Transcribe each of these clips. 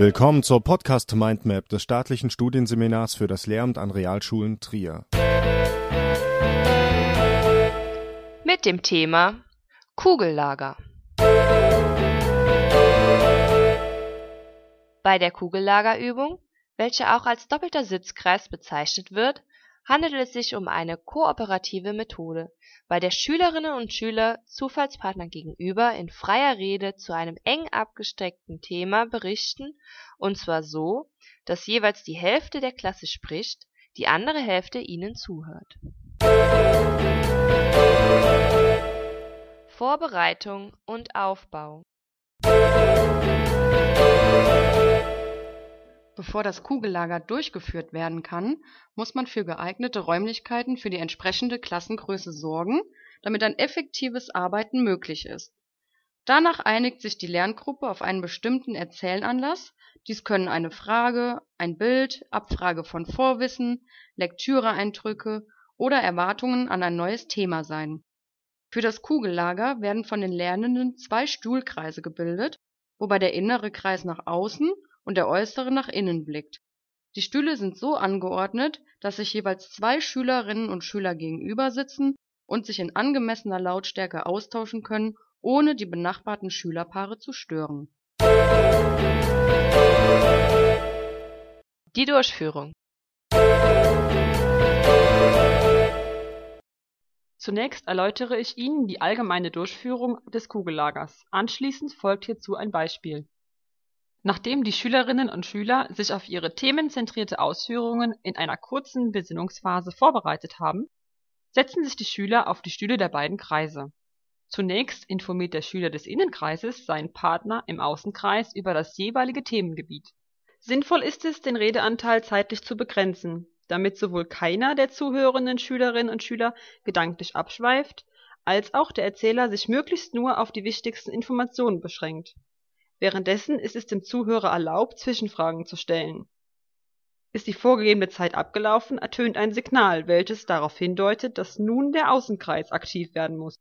Willkommen zur Podcast Mindmap des staatlichen Studienseminars für das Lehramt an Realschulen Trier. Mit dem Thema Kugellager. Bei der Kugellagerübung, welche auch als doppelter Sitzkreis bezeichnet wird, handelt es sich um eine kooperative Methode, bei der Schülerinnen und Schüler Zufallspartnern gegenüber in freier Rede zu einem eng abgesteckten Thema berichten, und zwar so, dass jeweils die Hälfte der Klasse spricht, die andere Hälfte ihnen zuhört. Vorbereitung und Aufbau Bevor das Kugellager durchgeführt werden kann, muss man für geeignete Räumlichkeiten für die entsprechende Klassengröße sorgen, damit ein effektives Arbeiten möglich ist. Danach einigt sich die Lerngruppe auf einen bestimmten Erzählanlass, dies können eine Frage, ein Bild, Abfrage von Vorwissen, Lektüreeindrücke oder Erwartungen an ein neues Thema sein. Für das Kugellager werden von den Lernenden zwei Stuhlkreise gebildet, wobei der innere Kreis nach außen und der äußere nach innen blickt. Die Stühle sind so angeordnet, dass sich jeweils zwei Schülerinnen und Schüler gegenüber sitzen und sich in angemessener Lautstärke austauschen können, ohne die benachbarten Schülerpaare zu stören. Die Durchführung Zunächst erläutere ich Ihnen die allgemeine Durchführung des Kugellagers. Anschließend folgt hierzu ein Beispiel Nachdem die Schülerinnen und Schüler sich auf ihre themenzentrierte Ausführungen in einer kurzen Besinnungsphase vorbereitet haben, setzen sich die Schüler auf die Stühle der beiden Kreise. Zunächst informiert der Schüler des Innenkreises seinen Partner im Außenkreis über das jeweilige Themengebiet. Sinnvoll ist es, den Redeanteil zeitlich zu begrenzen, damit sowohl keiner der zuhörenden Schülerinnen und Schüler gedanklich abschweift, als auch der Erzähler sich möglichst nur auf die wichtigsten Informationen beschränkt Währenddessen ist es dem Zuhörer erlaubt, Zwischenfragen zu stellen. Ist die vorgegebene Zeit abgelaufen, ertönt ein Signal, welches darauf hindeutet, dass nun der Außenkreis aktiv werden muss.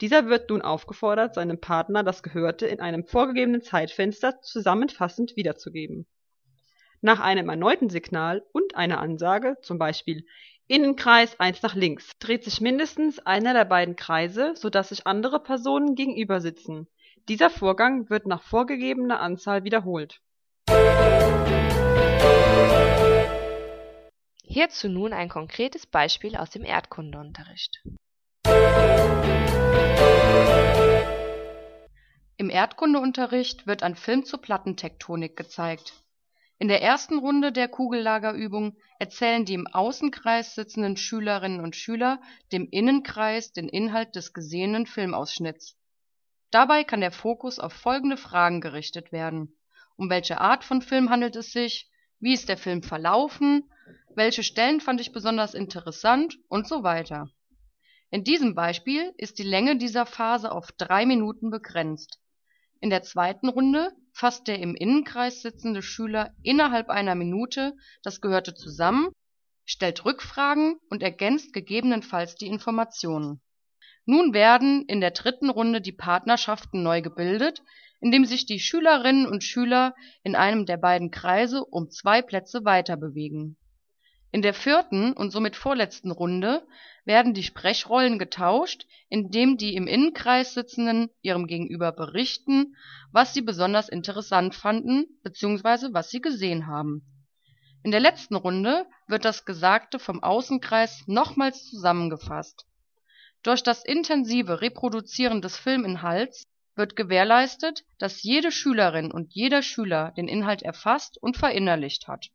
Dieser wird nun aufgefordert, seinem Partner das Gehörte in einem vorgegebenen Zeitfenster zusammenfassend wiederzugeben. Nach einem erneuten Signal und einer Ansage, zum Beispiel Innenkreis 1 nach links, dreht sich mindestens einer der beiden Kreise, sodass sich andere Personen gegenüber sitzen dieser Vorgang wird nach vorgegebener Anzahl wiederholt. Hierzu nun ein konkretes Beispiel aus dem Erdkundeunterricht. Im Erdkundeunterricht wird ein Film zur Plattentektonik gezeigt. In der ersten Runde der Kugellagerübung erzählen die im Außenkreis sitzenden Schülerinnen und Schüler dem Innenkreis den Inhalt des gesehenen Filmausschnitts Dabei kann der Fokus auf folgende Fragen gerichtet werden: Um welche Art von Film handelt es sich? Wie ist der Film verlaufen? Welche Stellen fand ich besonders interessant? Und so weiter. In diesem Beispiel ist die Länge dieser Phase auf drei Minuten begrenzt. In der zweiten Runde fasst der im Innenkreis sitzende Schüler innerhalb einer Minute das Gehörte zusammen, stellt Rückfragen und ergänzt gegebenenfalls die Informationen nun werden in der dritten Runde die Partnerschaften neu gebildet, indem sich die Schülerinnen und Schüler in einem der beiden Kreise um zwei Plätze weiter bewegen. In der vierten und somit vorletzten Runde werden die Sprechrollen getauscht, indem die im Innenkreis Sitzenden ihrem Gegenüber berichten, was sie besonders interessant fanden bzw. was sie gesehen haben. In der letzten Runde wird das Gesagte vom Außenkreis nochmals zusammengefasst durch das intensive Reproduzieren des Filminhalts wird gewährleistet, dass jede Schülerin und jeder Schüler den Inhalt erfasst und verinnerlicht hat.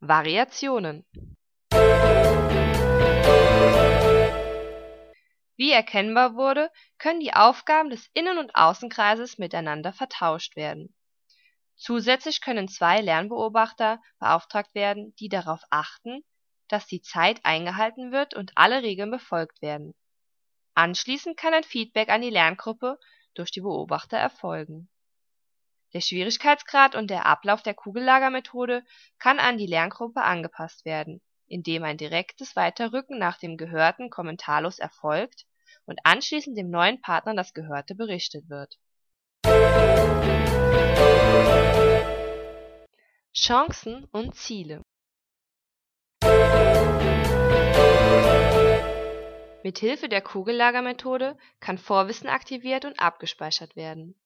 Variationen Wie erkennbar wurde, können die Aufgaben des Innen und Außenkreises miteinander vertauscht werden. Zusätzlich können zwei Lernbeobachter beauftragt werden, die darauf achten dass die Zeit eingehalten wird und alle Regeln befolgt werden. Anschließend kann ein Feedback an die Lerngruppe durch die Beobachter erfolgen. Der Schwierigkeitsgrad und der Ablauf der Kugellagermethode kann an die Lerngruppe angepasst werden, indem ein direktes Weiterrücken nach dem Gehörten kommentarlos erfolgt und anschließend dem neuen Partner das Gehörte berichtet wird Chancen und Ziele Mithilfe der Kugellagermethode kann Vorwissen aktiviert und abgespeichert werden.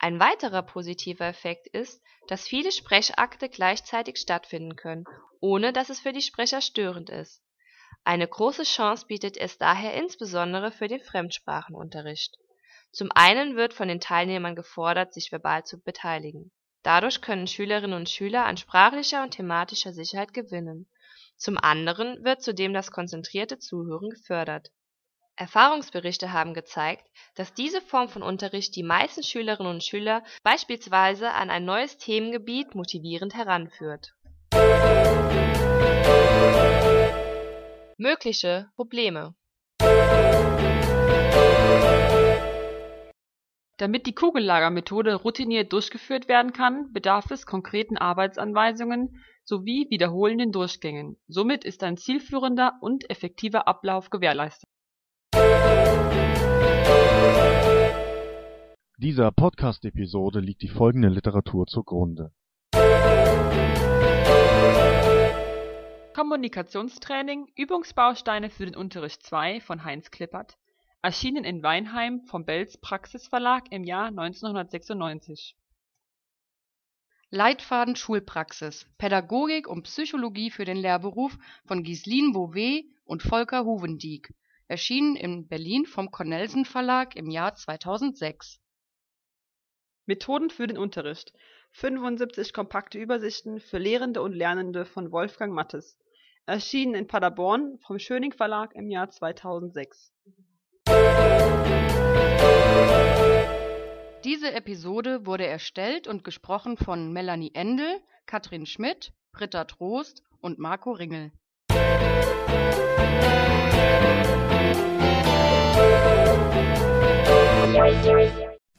Ein weiterer positiver Effekt ist, dass viele Sprechakte gleichzeitig stattfinden können, ohne dass es für die Sprecher störend ist. Eine große Chance bietet es daher insbesondere für den Fremdsprachenunterricht. Zum einen wird von den Teilnehmern gefordert, sich verbal zu beteiligen. Dadurch können Schülerinnen und Schüler an sprachlicher und thematischer Sicherheit gewinnen. Zum anderen wird zudem das konzentrierte Zuhören gefördert Erfahrungsberichte haben gezeigt, dass diese Form von Unterricht die meisten Schülerinnen und Schüler beispielsweise an ein neues Themengebiet motivierend heranführt. Mögliche Probleme Damit die Kugellagermethode routiniert durchgeführt werden kann, bedarf es konkreten Arbeitsanweisungen sowie wiederholenden Durchgängen. Somit ist ein zielführender und effektiver Ablauf gewährleistet Dieser Podcast-Episode liegt die folgende Literatur zugrunde: Kommunikationstraining – Übungsbausteine für den Unterricht 2 von Heinz Klippert, erschienen in Weinheim vom Belz Praxisverlag im Jahr 1996. Leitfaden Schulpraxis – Pädagogik und Psychologie für den Lehrberuf von Ghislaine Bouvet und Volker Huvendieck erschienen in Berlin vom Cornelsen Verlag im Jahr 2006. Methoden für den Unterricht. 75 kompakte Übersichten für Lehrende und Lernende von Wolfgang Mattes, erschienen in Paderborn vom Schöning Verlag im Jahr 2006. Diese Episode wurde erstellt und gesprochen von Melanie Endel, Katrin Schmidt, Britta Trost und Marco Ringel